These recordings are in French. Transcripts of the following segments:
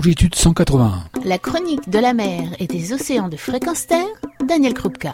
longitude 181. La chronique de la mer et des océans de fréquence terre, Daniel Krupka.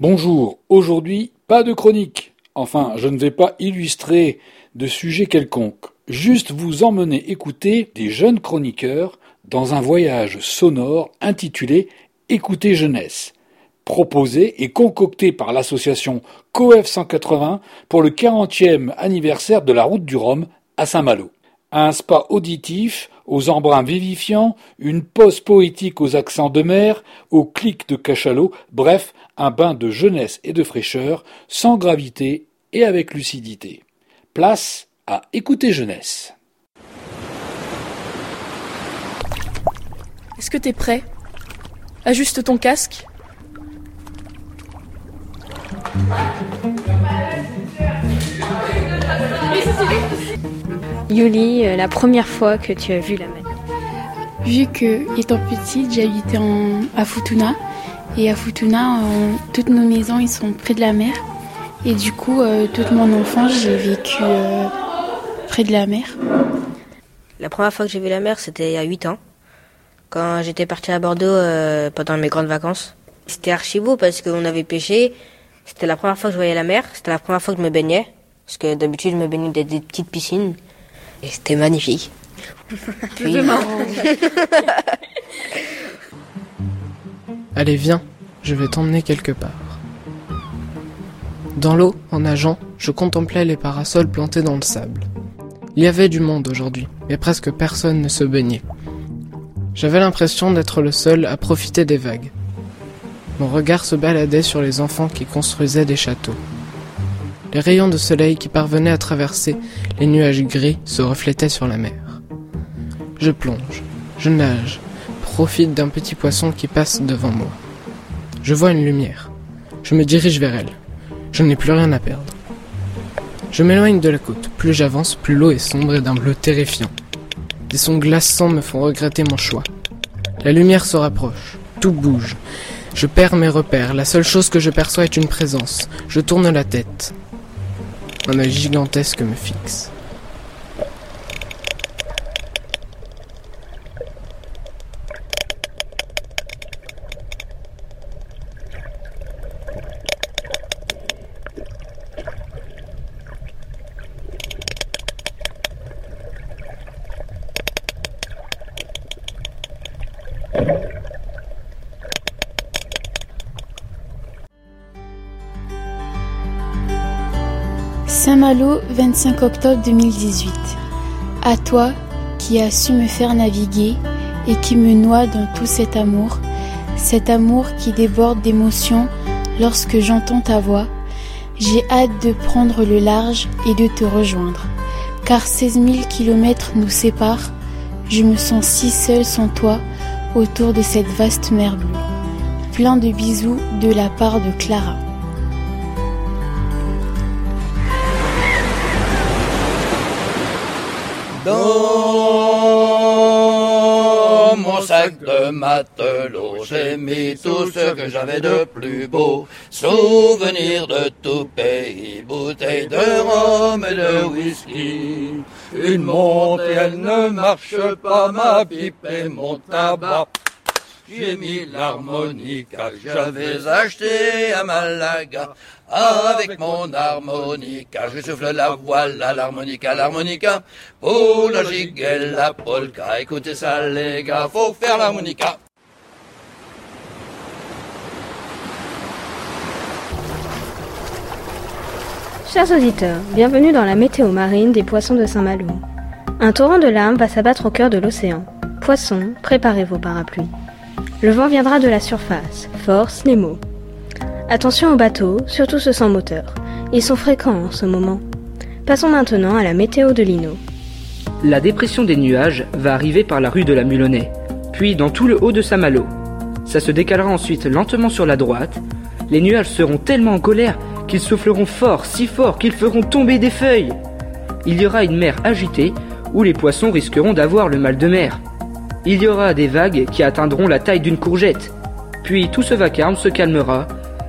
Bonjour, aujourd'hui pas de chronique. Enfin, je ne vais pas illustrer de sujet quelconque, juste vous emmener écouter des jeunes chroniqueurs dans un voyage sonore intitulé Écoutez jeunesse, proposé et concocté par l'association COEF 180 pour le 40e anniversaire de la route du Rhum à Saint-Malo. Un spa auditif aux embruns vivifiants, une pause poétique aux accents de mer, aux clics de cachalot, bref, un bain de jeunesse et de fraîcheur, sans gravité et avec lucidité. Place à écouter jeunesse. Est-ce que t'es prêt? Ajuste ton casque. Yuli, euh, la première fois que tu as vu la mer Vu que, étant petite, j'habitais à Futuna. Et à Futuna, toutes nos maisons ils sont près de la mer. Et du coup, euh, toute mon enfance, j'ai vécu euh, près de la mer. La première fois que j'ai vu la mer, c'était il y a 8 ans. Quand j'étais parti à Bordeaux pendant mes grandes vacances. C'était archi beau parce qu'on avait pêché. C'était la première fois que je voyais la mer. C'était la première fois que je me baignais. Parce que d'habitude, je me baignais dans des petites piscines. Et c'était magnifique. Allez, viens, je vais t'emmener quelque part. Dans l'eau, en nageant, je contemplais les parasols plantés dans le sable. Il y avait du monde aujourd'hui, mais presque personne ne se baignait. J'avais l'impression d'être le seul à profiter des vagues. Mon regard se baladait sur les enfants qui construisaient des châteaux. Les rayons de soleil qui parvenaient à traverser les nuages gris se reflétaient sur la mer. Je plonge, je nage, profite d'un petit poisson qui passe devant moi. Je vois une lumière. Je me dirige vers elle. Je n'ai plus rien à perdre. Je m'éloigne de la côte. Plus j'avance, plus l'eau est sombre et d'un bleu terrifiant. Des sons glaçants me font regretter mon choix. La lumière se rapproche. Tout bouge. Je perds mes repères. La seule chose que je perçois est une présence. Je tourne la tête. Un gigantesque me fixe. Saint-Malo, 25 octobre 2018. À toi qui as su me faire naviguer et qui me noie dans tout cet amour, cet amour qui déborde d'émotion lorsque j'entends ta voix, j'ai hâte de prendre le large et de te rejoindre. Car 16 000 kilomètres nous séparent, je me sens si seule sans toi autour de cette vaste mer bleue. Plein de bisous de la part de Clara. Dans mon sac de matelot, j'ai mis tout ce que j'avais de plus beau. Souvenirs de tout pays, bouteilles de rhum et de whisky. Une montée, elle ne marche pas, ma pipe et mon tabac. J'ai mis l'harmonica que j'avais acheté à Malaga. Avec mon harmonica, je souffle la voile à l'harmonica, l'harmonica. Pour la gigue la polka, écoutez ça les gars, faut faire l'harmonica. Chers auditeurs, bienvenue dans la météo marine des poissons de Saint-Malo. Un torrent de larmes va s'abattre au cœur de l'océan. Poissons, préparez vos parapluies. Le vent viendra de la surface, force mots. Attention aux bateaux, surtout ceux sans moteur. Ils sont fréquents en ce moment. Passons maintenant à la météo de Lino. La dépression des nuages va arriver par la rue de la Mulonnais, puis dans tout le haut de Saint-Malo. Ça se décalera ensuite lentement sur la droite. Les nuages seront tellement en colère qu'ils souffleront fort, si fort qu'ils feront tomber des feuilles. Il y aura une mer agitée où les poissons risqueront d'avoir le mal de mer. Il y aura des vagues qui atteindront la taille d'une courgette. Puis tout ce vacarme se calmera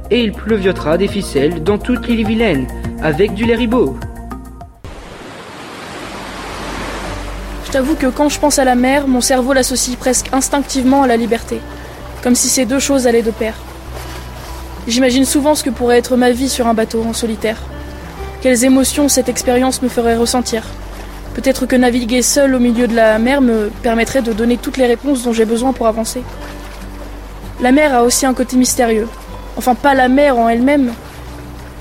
et il pleuviotera des ficelles dans toute l'île vilaine avec du larigot. Je t'avoue que quand je pense à la mer, mon cerveau l'associe presque instinctivement à la liberté, comme si ces deux choses allaient de pair. J'imagine souvent ce que pourrait être ma vie sur un bateau en solitaire. Quelles émotions cette expérience me ferait ressentir. Peut-être que naviguer seul au milieu de la mer me permettrait de donner toutes les réponses dont j'ai besoin pour avancer. La mer a aussi un côté mystérieux. Enfin, pas la mer en elle-même,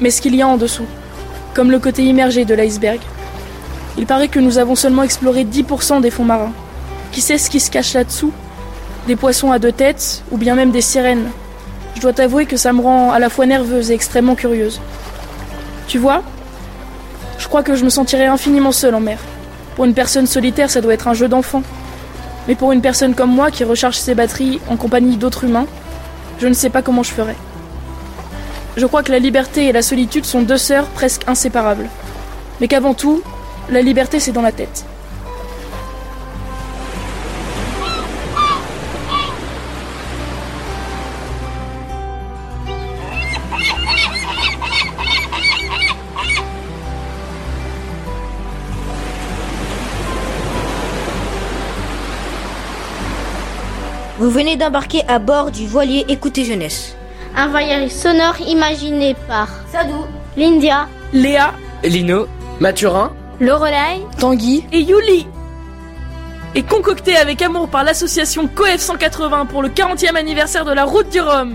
mais ce qu'il y a en dessous, comme le côté immergé de l'iceberg. Il paraît que nous avons seulement exploré 10% des fonds marins. Qui sait ce qui se cache là-dessous? Des poissons à deux têtes, ou bien même des sirènes? Je dois t'avouer que ça me rend à la fois nerveuse et extrêmement curieuse. Tu vois? Je crois que je me sentirais infiniment seule en mer. Pour une personne solitaire, ça doit être un jeu d'enfant. Mais pour une personne comme moi qui recharge ses batteries en compagnie d'autres humains, je ne sais pas comment je ferais. Je crois que la liberté et la solitude sont deux sœurs presque inséparables. Mais qu'avant tout, la liberté c'est dans la tête. Vous venez d'embarquer à bord du voilier Écoutez Jeunesse. Un voyage sonore imaginé par Sadou, Lindia, Léa, Lino, Mathurin, Lorelai, Tanguy et Yuli. Et concocté avec amour par l'association COEF 180 pour le 40e anniversaire de la route du Rhum.